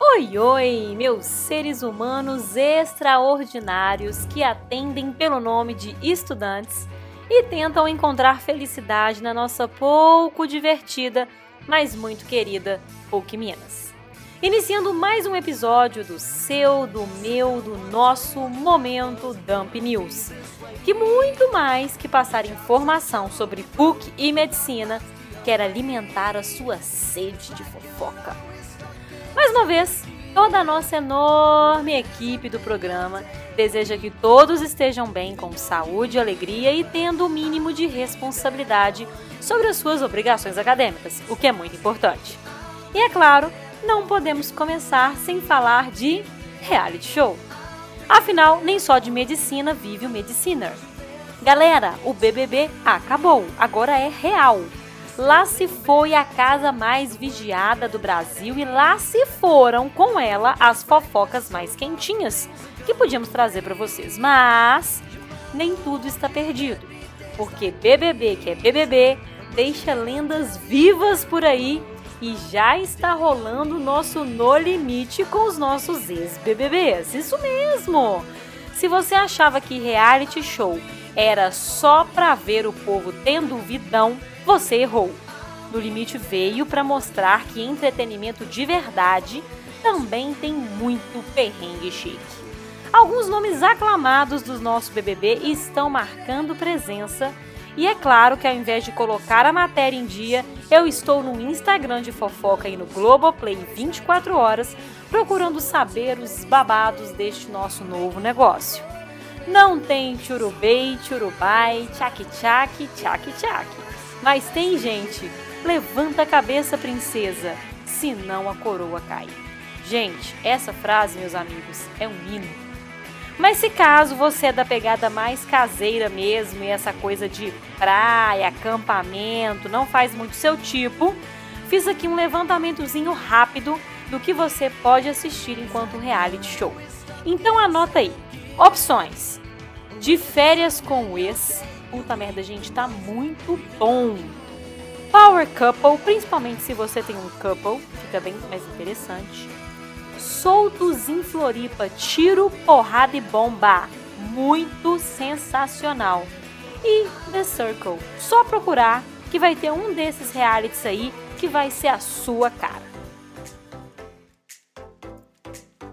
Oi, oi, meus seres humanos extraordinários que atendem pelo nome de estudantes e tentam encontrar felicidade na nossa pouco divertida, mas muito querida PUC Minas. Iniciando mais um episódio do seu, do meu, do nosso Momento Dump News, que muito mais que passar informação sobre PUC e medicina, quer alimentar a sua sede de fofoca. Mais uma vez, toda a nossa enorme equipe do programa deseja que todos estejam bem, com saúde, alegria e tendo o mínimo de responsabilidade sobre as suas obrigações acadêmicas, o que é muito importante. E é claro, não podemos começar sem falar de reality show. Afinal, nem só de medicina vive o Mediciner. Galera, o BBB acabou, agora é real. Lá se foi a casa mais vigiada do Brasil e lá se foram com ela as fofocas mais quentinhas que podíamos trazer para vocês. Mas nem tudo está perdido, porque BBB que é BBB deixa lendas vivas por aí e já está rolando o nosso No Limite com os nossos ex-BBBs. Isso mesmo! Se você achava que reality show era só para ver o povo tendo vidão, você errou. No Limite veio para mostrar que entretenimento de verdade também tem muito perrengue chique. Alguns nomes aclamados do nosso BBB estão marcando presença e é claro que ao invés de colocar a matéria em dia, eu estou no Instagram de fofoca e no Globoplay 24 horas procurando saber os babados deste nosso novo negócio. Não tem churubei, churubai, tchac-tchac, tchac-tchac. Mas tem gente. Levanta a cabeça, princesa, senão a coroa cai. Gente, essa frase, meus amigos, é um hino. Mas se caso você é da pegada mais caseira mesmo e essa coisa de praia, acampamento, não faz muito seu tipo, fiz aqui um levantamentozinho rápido do que você pode assistir enquanto reality show. Então anota aí. Opções: De férias com o ex, Puta merda, gente, tá muito bom. Power Couple, principalmente se você tem um couple, fica bem mais interessante. Soltos em Floripa, tiro, porrada e bomba. Muito sensacional. E The Circle, só procurar que vai ter um desses realities aí que vai ser a sua cara.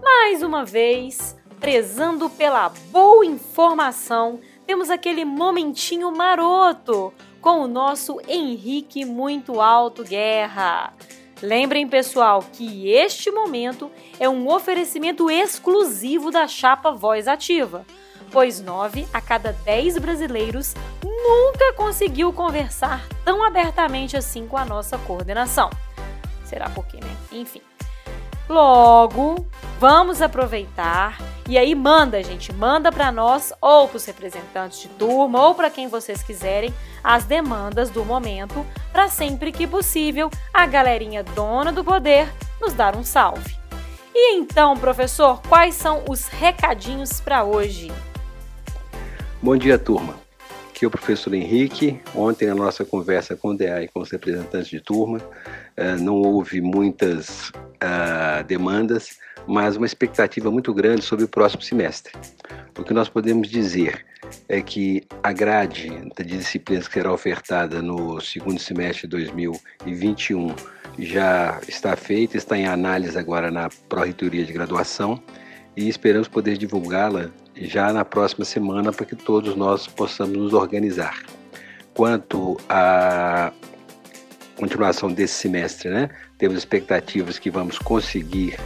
Mais uma vez, prezando pela boa informação temos aquele momentinho maroto com o nosso Henrique Muito Alto Guerra. Lembrem, pessoal, que este momento é um oferecimento exclusivo da chapa Voz Ativa, pois 9 a cada 10 brasileiros nunca conseguiu conversar tão abertamente assim com a nossa coordenação. Será por quê, né? Enfim. Logo, vamos aproveitar e aí manda, gente, manda para nós ou para os representantes de turma ou para quem vocês quiserem as demandas do momento, para sempre que possível a galerinha dona do poder nos dar um salve. E então, professor, quais são os recadinhos para hoje? Bom dia, turma. Aqui é o professor Henrique. Ontem, na nossa conversa com o DA e com os representantes de turma, eh, não houve muitas uh, demandas, mas uma expectativa muito grande sobre o próximo semestre. O que nós podemos dizer é que a grade de disciplinas que será ofertada no segundo semestre de 2021 já está feita, está em análise agora na Pró-Reitoria de Graduação e esperamos poder divulgá-la já na próxima semana para que todos nós possamos nos organizar. Quanto à continuação desse semestre, né? Temos expectativas que vamos conseguir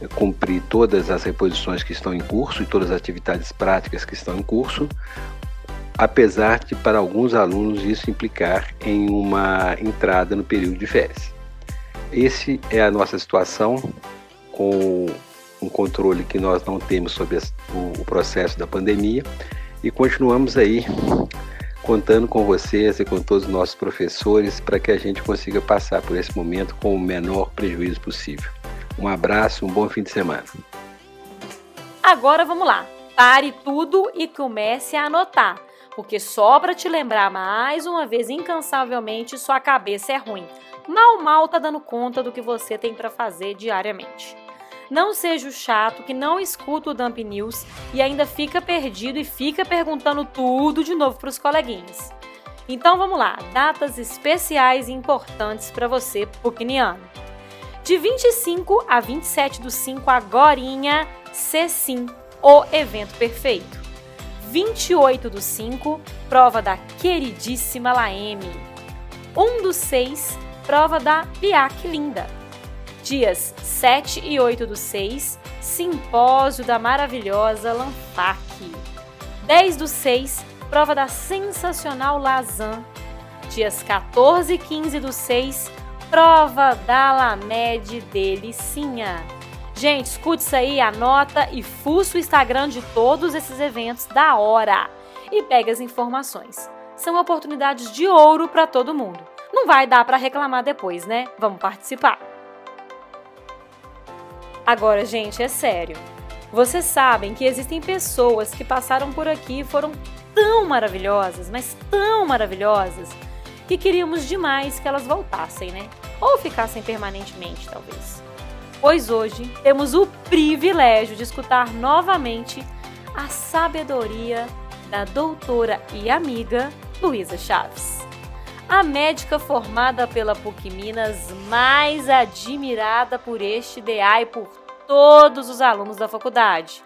eh, cumprir todas as reposições que estão em curso e todas as atividades práticas que estão em curso, apesar de para alguns alunos isso implicar em uma entrada no período de férias. Esse é a nossa situação com um controle que nós não temos sobre o processo da pandemia e continuamos aí contando com vocês e com todos os nossos professores para que a gente consiga passar por esse momento com o menor prejuízo possível. Um abraço, um bom fim de semana. Agora vamos lá. Pare tudo e comece a anotar, porque só para te lembrar mais uma vez incansavelmente, sua cabeça é ruim. Mal mal tá dando conta do que você tem para fazer diariamente. Não seja o chato que não escuta o Dump News e ainda fica perdido e fica perguntando tudo de novo para os coleguinhas. Então vamos lá, datas especiais e importantes para você, Pucniano. De 25 a 27 do 5 agorinha, C-Sim, o evento perfeito. 28 do 5, prova da queridíssima Laeme. 1 do 6, prova da Biac Linda. Dias 7 e 8 do 6, simpósio da maravilhosa Lanfac. 10 do 6, prova da sensacional Lazan. Dias 14 e 15 do 6, prova da Lamed Delicinha. Gente, escute isso aí, anota e fuça o Instagram de todos esses eventos da hora. E pega as informações. São oportunidades de ouro para todo mundo. Não vai dar para reclamar depois, né? Vamos participar. Agora, gente, é sério. Vocês sabem que existem pessoas que passaram por aqui e foram tão maravilhosas, mas tão maravilhosas, que queríamos demais que elas voltassem, né? Ou ficassem permanentemente, talvez. Pois hoje temos o privilégio de escutar novamente a sabedoria da doutora e amiga Luísa Chaves. A médica formada pela PUC Minas, mais admirada por este DA e por todos os alunos da faculdade.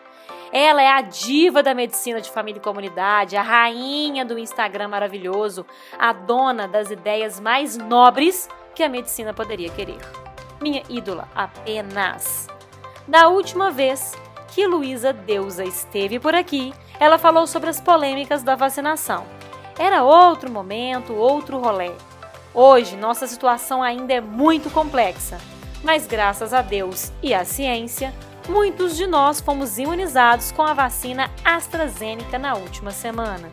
Ela é a diva da medicina de família e comunidade, a rainha do Instagram maravilhoso, a dona das ideias mais nobres que a medicina poderia querer. Minha ídola, apenas. Da última vez que Luísa Deusa esteve por aqui, ela falou sobre as polêmicas da vacinação. Era outro momento, outro rolê. Hoje, nossa situação ainda é muito complexa, mas graças a Deus e à ciência, muitos de nós fomos imunizados com a vacina AstraZeneca na última semana.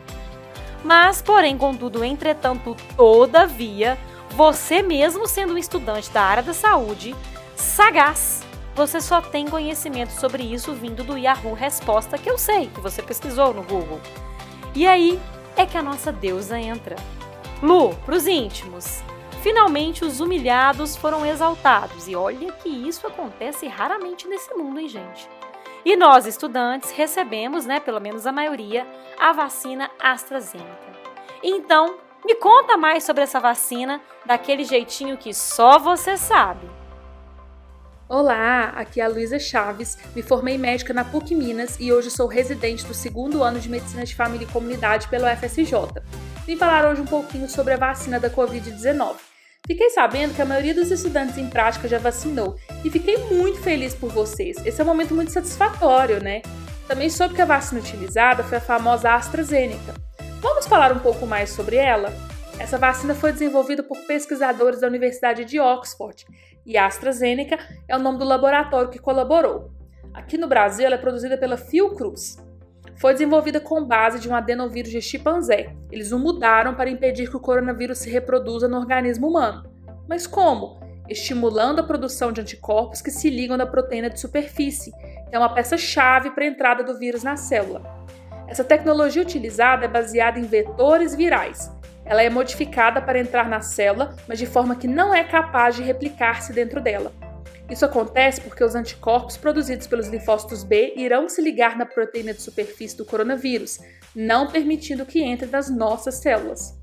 Mas, porém, contudo, entretanto, todavia, você mesmo sendo um estudante da área da saúde, sagaz, você só tem conhecimento sobre isso vindo do Yahoo Resposta que eu sei que você pesquisou no Google. E aí é que a nossa deusa entra. Lu, pros íntimos, Finalmente, os humilhados foram exaltados, e olha que isso acontece raramente nesse mundo, hein, gente? E nós, estudantes, recebemos, né, pelo menos a maioria, a vacina AstraZeneca. Então, me conta mais sobre essa vacina, daquele jeitinho que só você sabe. Olá, aqui é a Luísa Chaves, me formei médica na PUC Minas e hoje sou residente do segundo ano de Medicina de Família e Comunidade pelo FSJ. Vim falar hoje um pouquinho sobre a vacina da Covid-19. Fiquei sabendo que a maioria dos estudantes em prática já vacinou e fiquei muito feliz por vocês. Esse é um momento muito satisfatório, né? Também soube que a vacina utilizada foi a famosa AstraZeneca. Vamos falar um pouco mais sobre ela? Essa vacina foi desenvolvida por pesquisadores da Universidade de Oxford e AstraZeneca é o nome do laboratório que colaborou. Aqui no Brasil, ela é produzida pela Fiocruz foi desenvolvida com base de um adenovírus de chimpanzé. Eles o mudaram para impedir que o coronavírus se reproduza no organismo humano. Mas como? Estimulando a produção de anticorpos que se ligam na proteína de superfície, que é uma peça-chave para a entrada do vírus na célula. Essa tecnologia utilizada é baseada em vetores virais. Ela é modificada para entrar na célula, mas de forma que não é capaz de replicar-se dentro dela. Isso acontece porque os anticorpos produzidos pelos linfócitos B irão se ligar na proteína de superfície do coronavírus, não permitindo que entre nas nossas células.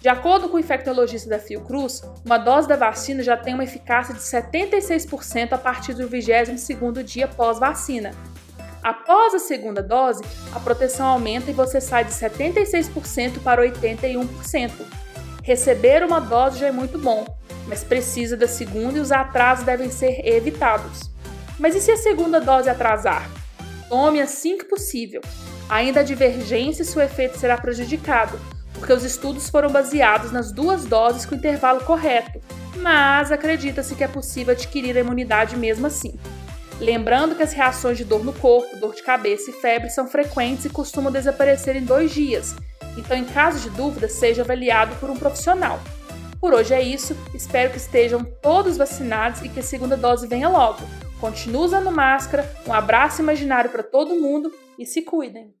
De acordo com o infectologista da Fiocruz, uma dose da vacina já tem uma eficácia de 76% a partir do 22º dia pós-vacina. Após a segunda dose, a proteção aumenta e você sai de 76% para 81%. Receber uma dose já é muito bom, mas precisa da segunda e os atrasos devem ser evitados. Mas e se a segunda dose atrasar? Tome assim que possível. Ainda há divergência se o efeito será prejudicado, porque os estudos foram baseados nas duas doses com intervalo correto, mas acredita-se que é possível adquirir a imunidade mesmo assim. Lembrando que as reações de dor no corpo, dor de cabeça e febre são frequentes e costumam desaparecer em dois dias, então, em caso de dúvida, seja avaliado por um profissional. Por hoje é isso, espero que estejam todos vacinados e que a segunda dose venha logo. Continue usando máscara, um abraço imaginário para todo mundo e se cuidem!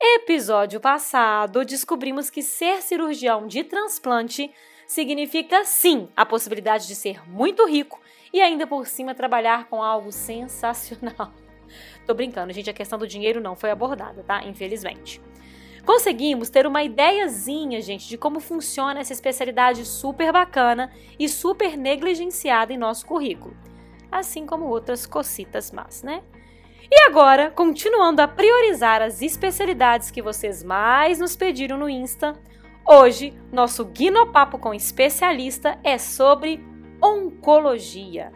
Episódio passado, descobrimos que ser cirurgião de transplante significa sim a possibilidade de ser muito rico e ainda por cima trabalhar com algo sensacional. Tô brincando, gente, a questão do dinheiro não foi abordada, tá? Infelizmente. Conseguimos ter uma ideiazinha, gente, de como funciona essa especialidade super bacana e super negligenciada em nosso currículo. Assim como outras cocitas más, né? E agora, continuando a priorizar as especialidades que vocês mais nos pediram no Insta, hoje nosso Guinopapo com especialista é sobre oncologia.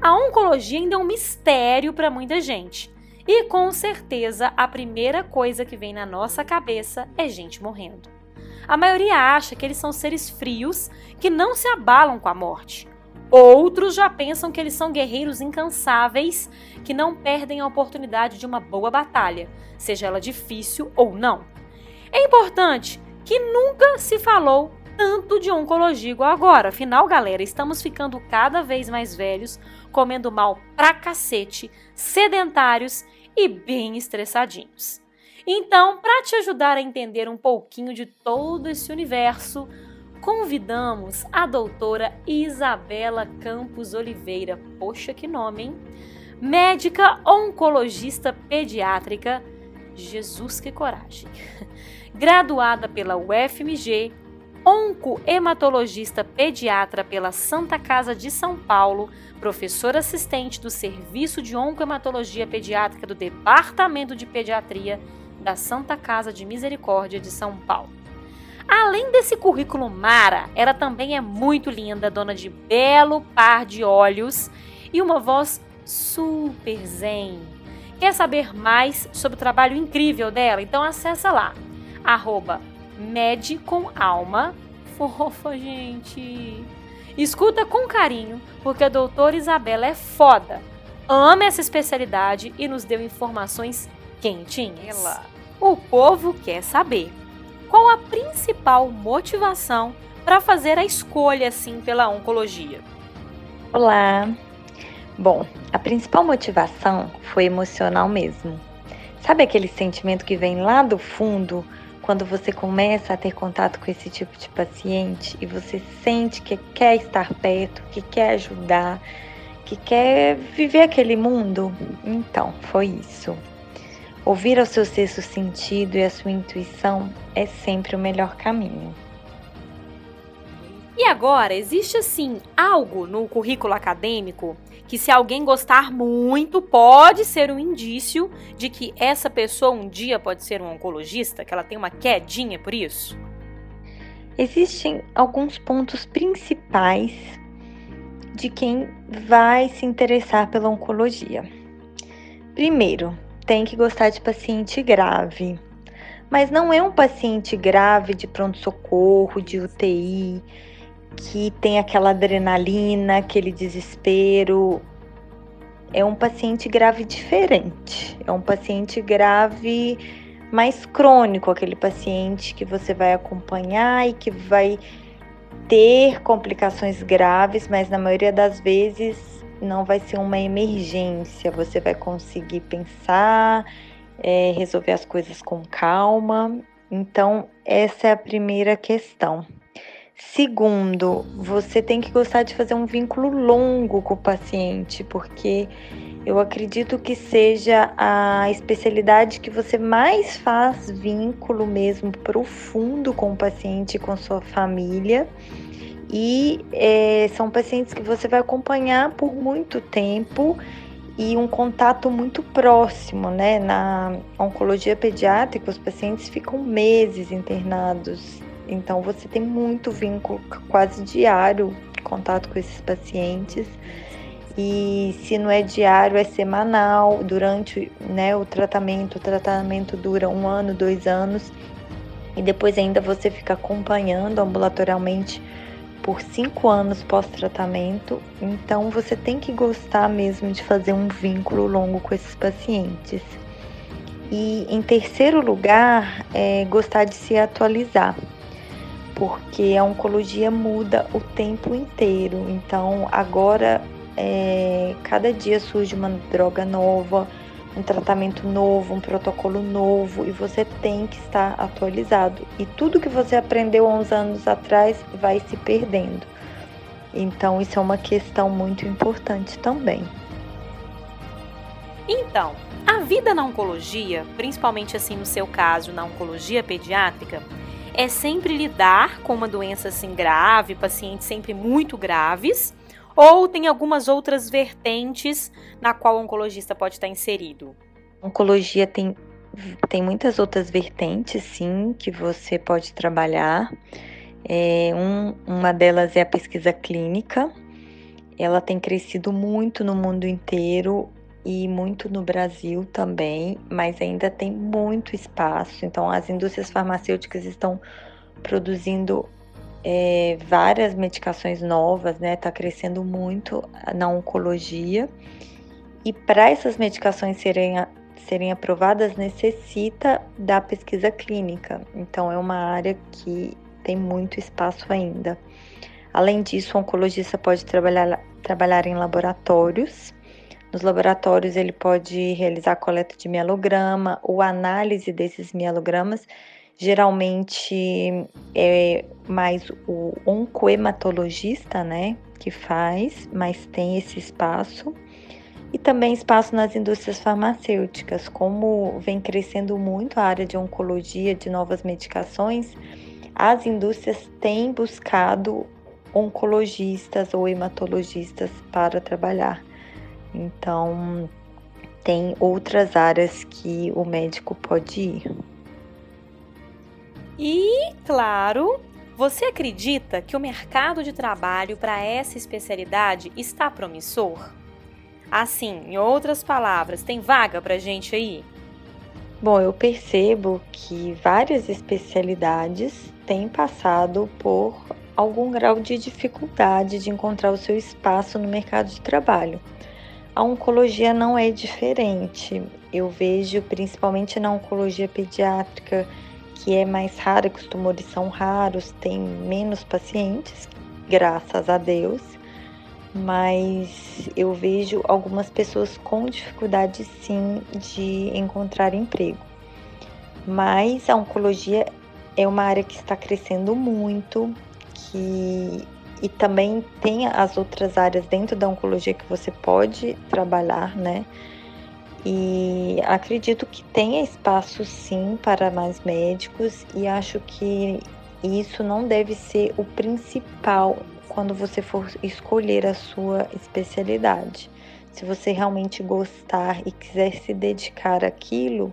A oncologia ainda é um mistério para muita gente. E com certeza a primeira coisa que vem na nossa cabeça é gente morrendo. A maioria acha que eles são seres frios que não se abalam com a morte. Outros já pensam que eles são guerreiros incansáveis que não perdem a oportunidade de uma boa batalha, seja ela difícil ou não. É importante que nunca se falou tanto de oncologia igual agora. Afinal, galera, estamos ficando cada vez mais velhos, comendo mal pra cacete, sedentários e bem estressadinhos. Então, para te ajudar a entender um pouquinho de todo esse universo, convidamos a doutora Isabela Campos Oliveira. Poxa, que nome, hein? Médica oncologista pediátrica. Jesus, que coragem! Graduada pela UFMG, oncohematologista pediatra pela Santa Casa de São Paulo, professora assistente do Serviço de Oncohematologia Pediátrica do Departamento de Pediatria da Santa Casa de Misericórdia de São Paulo. Além desse currículo mara, ela também é muito linda, dona de belo par de olhos e uma voz super zen. Quer saber mais sobre o trabalho incrível dela? Então acessa lá, arroba alma. Fofa, gente. Escuta com carinho, porque a doutora Isabela é foda. Ama essa especialidade e nos deu informações quentinhas. Ela. O povo quer saber qual a principal motivação para fazer a escolha assim pela oncologia? Olá. Bom, a principal motivação foi emocional mesmo. Sabe aquele sentimento que vem lá do fundo quando você começa a ter contato com esse tipo de paciente e você sente que quer estar perto, que quer ajudar, que quer viver aquele mundo? Então, foi isso. Ouvir ao seu sexto sentido e a sua intuição é sempre o melhor caminho. E agora, existe assim algo no currículo acadêmico que, se alguém gostar muito, pode ser um indício de que essa pessoa um dia pode ser um oncologista, que ela tem uma quedinha por isso? Existem alguns pontos principais de quem vai se interessar pela oncologia. Primeiro, tem que gostar de paciente grave. Mas não é um paciente grave de pronto-socorro, de UTI, que tem aquela adrenalina, aquele desespero. É um paciente grave diferente. É um paciente grave mais crônico, aquele paciente que você vai acompanhar e que vai ter complicações graves, mas na maioria das vezes não vai ser uma emergência, você vai conseguir pensar, é, resolver as coisas com calma. Então, essa é a primeira questão. Segundo, você tem que gostar de fazer um vínculo longo com o paciente, porque eu acredito que seja a especialidade que você mais faz vínculo mesmo profundo com o paciente com sua família e é, são pacientes que você vai acompanhar por muito tempo e um contato muito próximo, né? Na oncologia pediátrica, os pacientes ficam meses internados, então você tem muito vínculo quase diário, contato com esses pacientes. E se não é diário, é semanal. Durante né, o tratamento, o tratamento dura um ano, dois anos, e depois ainda você fica acompanhando ambulatorialmente por cinco anos pós-tratamento, então você tem que gostar mesmo de fazer um vínculo longo com esses pacientes. E em terceiro lugar, é gostar de se atualizar, porque a oncologia muda o tempo inteiro. Então agora é, cada dia surge uma droga nova, um tratamento novo, um protocolo novo e você tem que estar atualizado. E tudo que você aprendeu há uns anos atrás vai se perdendo. Então, isso é uma questão muito importante também. Então, a vida na oncologia, principalmente assim no seu caso, na oncologia pediátrica, é sempre lidar com uma doença assim grave, pacientes sempre muito graves, ou tem algumas outras vertentes na qual o oncologista pode estar inserido? Oncologia tem, tem muitas outras vertentes, sim, que você pode trabalhar. É, um, uma delas é a pesquisa clínica. Ela tem crescido muito no mundo inteiro e muito no Brasil também, mas ainda tem muito espaço. Então, as indústrias farmacêuticas estão produzindo é, várias medicações novas, né? Está crescendo muito na oncologia. E para essas medicações serem, serem aprovadas, necessita da pesquisa clínica. Então, é uma área que tem muito espaço ainda. Além disso, o oncologista pode trabalhar, trabalhar em laboratórios. Nos laboratórios, ele pode realizar coleta de mielograma ou análise desses mielogramas Geralmente é mais o oncohematologista, né, que faz, mas tem esse espaço. E também espaço nas indústrias farmacêuticas, como vem crescendo muito a área de oncologia, de novas medicações, as indústrias têm buscado oncologistas ou hematologistas para trabalhar. Então, tem outras áreas que o médico pode ir. E, claro, você acredita que o mercado de trabalho para essa especialidade está promissor? Assim, em outras palavras, tem vaga para gente aí? Bom, eu percebo que várias especialidades têm passado por algum grau de dificuldade de encontrar o seu espaço no mercado de trabalho. A oncologia não é diferente. Eu vejo, principalmente na oncologia pediátrica, que é mais rara, que os tumores são raros, tem menos pacientes, graças a Deus, mas eu vejo algumas pessoas com dificuldade sim de encontrar emprego. Mas a oncologia é uma área que está crescendo muito, que e também tem as outras áreas dentro da oncologia que você pode trabalhar, né? E acredito que tenha espaço sim para mais médicos e acho que isso não deve ser o principal quando você for escolher a sua especialidade. Se você realmente gostar e quiser se dedicar àquilo,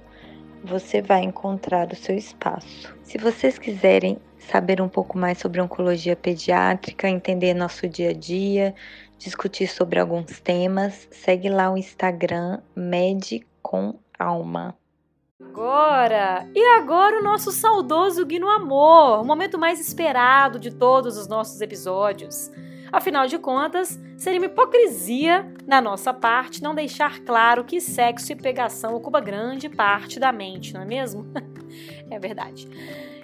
você vai encontrar o seu espaço. Se vocês quiserem saber um pouco mais sobre oncologia pediátrica, entender nosso dia a dia, discutir sobre alguns temas, segue lá o Instagram Med com Alma. Agora! E agora o nosso saudoso Guino Amor, o momento mais esperado de todos os nossos episódios. Afinal de contas, seria uma hipocrisia na nossa parte não deixar claro que sexo e pegação ocupa grande parte da mente, não é mesmo? é verdade.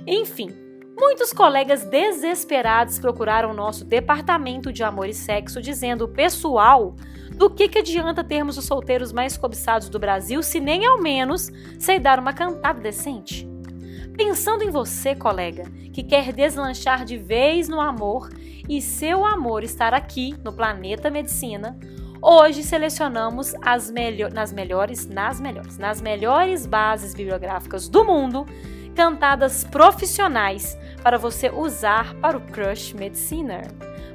Enfim, Muitos colegas desesperados procuraram nosso departamento de amor e sexo dizendo: pessoal, do que, que adianta termos os solteiros mais cobiçados do Brasil se nem ao menos sei dar uma cantada decente? Pensando em você, colega, que quer deslanchar de vez no amor e seu amor estar aqui no planeta Medicina, hoje selecionamos as melhor, nas melhores, nas melhores, nas melhores bases bibliográficas do mundo, cantadas profissionais para você usar para o Crush Mediciner.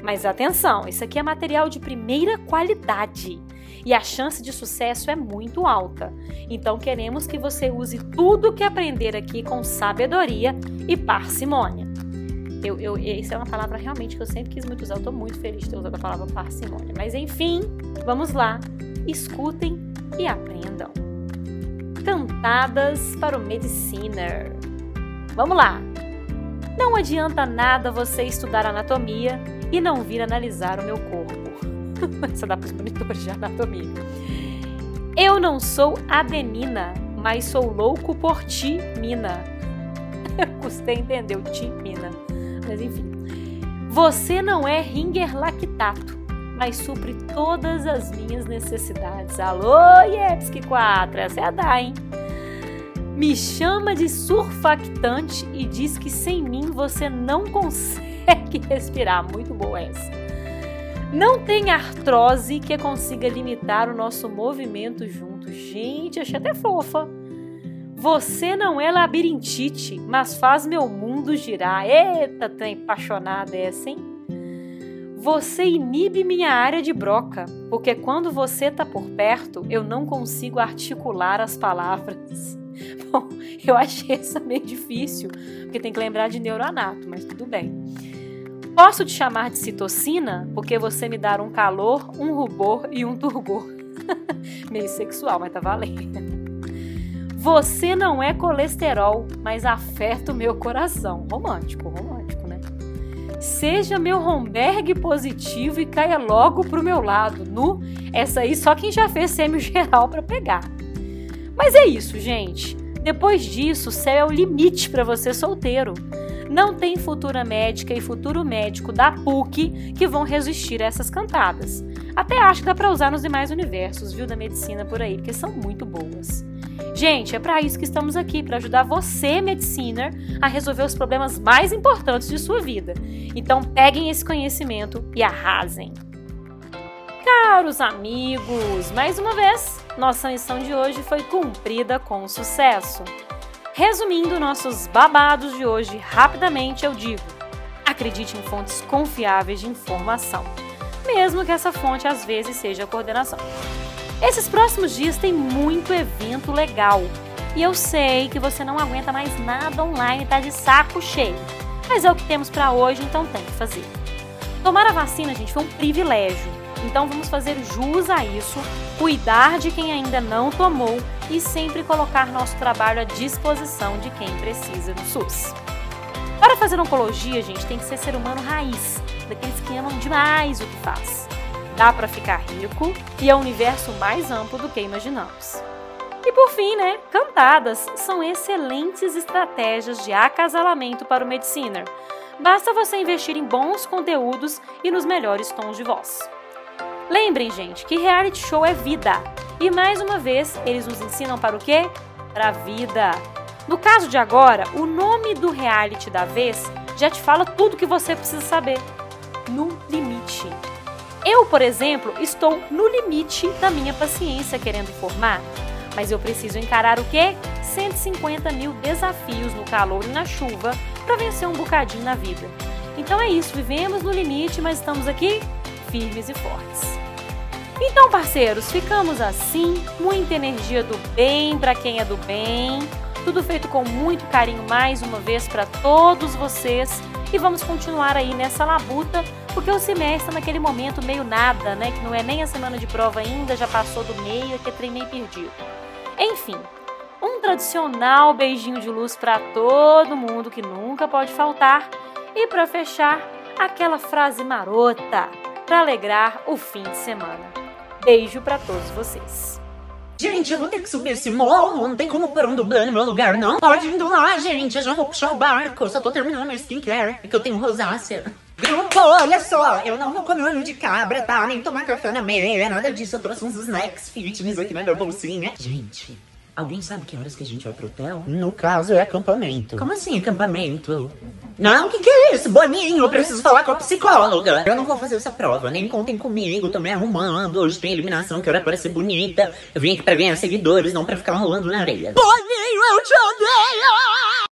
Mas atenção, isso aqui é material de primeira qualidade e a chance de sucesso é muito alta. Então queremos que você use tudo que aprender aqui com sabedoria e parcimônia. Eu, eu, essa é uma palavra realmente que eu sempre quis muito usar. Eu estou muito feliz de ter usado a palavra parcimônia. Mas enfim, vamos lá. Escutem e aprendam. Cantadas para o Mediciner. Vamos lá! Não adianta nada você estudar anatomia e não vir analisar o meu corpo. Essa dá para os monitores de anatomia. Eu não sou adenina, mas sou louco por ti, mina. Custei entender o ti, mina. Mas enfim. Você não é ringer lactato, mas supre todas as minhas necessidades. Alô, Yepski 4, essa é a da, hein? Me chama de surfactante e diz que sem mim você não consegue respirar. Muito boa essa. Não tem artrose que consiga limitar o nosso movimento junto. Gente, achei até fofa. Você não é labirintite, mas faz meu mundo girar. Eita, tão apaixonada essa, hein? Você inibe minha área de broca, porque quando você tá por perto, eu não consigo articular as palavras. Bom, eu achei essa meio difícil, porque tem que lembrar de neuroanato, mas tudo bem. Posso te chamar de citocina, porque você me dá um calor, um rubor e um turgor. meio sexual, mas tá valendo. Você não é colesterol, mas afeta o meu coração. Romântico, romântico, né? Seja meu Romberg positivo e caia logo pro meu lado. Nu, essa aí só quem já fez sêmio geral para pegar. Mas é isso, gente. Depois disso, o céu é o limite para você solteiro. Não tem futura médica e futuro médico da PUC que vão resistir a essas cantadas. Até acho que dá para usar nos demais universos, viu, da medicina por aí, porque são muito boas. Gente, é para isso que estamos aqui, para ajudar você, mediciner, a resolver os problemas mais importantes de sua vida. Então, peguem esse conhecimento e arrasem. Caros amigos, mais uma vez, nossa missão de hoje foi cumprida com sucesso. Resumindo nossos babados de hoje, rapidamente eu digo: acredite em fontes confiáveis de informação, mesmo que essa fonte às vezes seja a coordenação. Esses próximos dias tem muito evento legal. E eu sei que você não aguenta mais nada online, tá de saco cheio. Mas é o que temos para hoje, então tem que fazer. Tomar a vacina, gente, foi um privilégio. Então vamos fazer jus a isso, cuidar de quem ainda não tomou e sempre colocar nosso trabalho à disposição de quem precisa no SUS. Para fazer oncologia, gente, tem que ser ser humano raiz, daqueles que amam demais o que faz dá para ficar rico e é um universo mais amplo do que imaginamos. E por fim, né, cantadas são excelentes estratégias de acasalamento para o Mediciner. Basta você investir em bons conteúdos e nos melhores tons de voz. Lembrem, gente, que reality show é vida. E mais uma vez, eles nos ensinam para o quê? Para a vida. No caso de agora, o nome do reality da vez já te fala tudo que você precisa saber. No limite. Eu, por exemplo, estou no limite da minha paciência querendo formar, mas eu preciso encarar o quê? 150 mil desafios no calor e na chuva para vencer um bocadinho na vida. Então é isso, vivemos no limite, mas estamos aqui firmes e fortes. Então, parceiros, ficamos assim, muita energia do bem para quem é do bem, tudo feito com muito carinho mais uma vez para todos vocês e vamos continuar aí nessa labuta porque o semestre está naquele momento meio nada, né? Que não é nem a semana de prova ainda, já passou do meio, que é meio perdido. Enfim, um tradicional beijinho de luz para todo mundo que nunca pode faltar. E para fechar, aquela frase marota para alegrar o fim de semana. Beijo para todos vocês. Gente, eu vou ter que subir esse morro, não tem como pôr um dublê no meu lugar, não. Pode indo lá, gente, eu já vou puxar o barco, eu só tô terminando meu skincare, que eu tenho rosácea. Grupo, olha só, eu não vou comer olho de cabra, tá? Nem tomar café na meia, nada disso. Eu trouxe uns snacks fitness aqui na minha bolsinha. Gente, alguém sabe que horas que a gente vai pro hotel? No caso, é acampamento. Como assim, acampamento? Não, o que, que é isso? Boninho, eu preciso falar com a psicóloga. Eu não vou fazer essa prova, nem contem comigo, tô me arrumando. Hoje tem eliminação, que hora para ser bonita. Eu vim aqui pra ganhar seguidores, não pra ficar rolando na areia. Boninho, eu te odeio!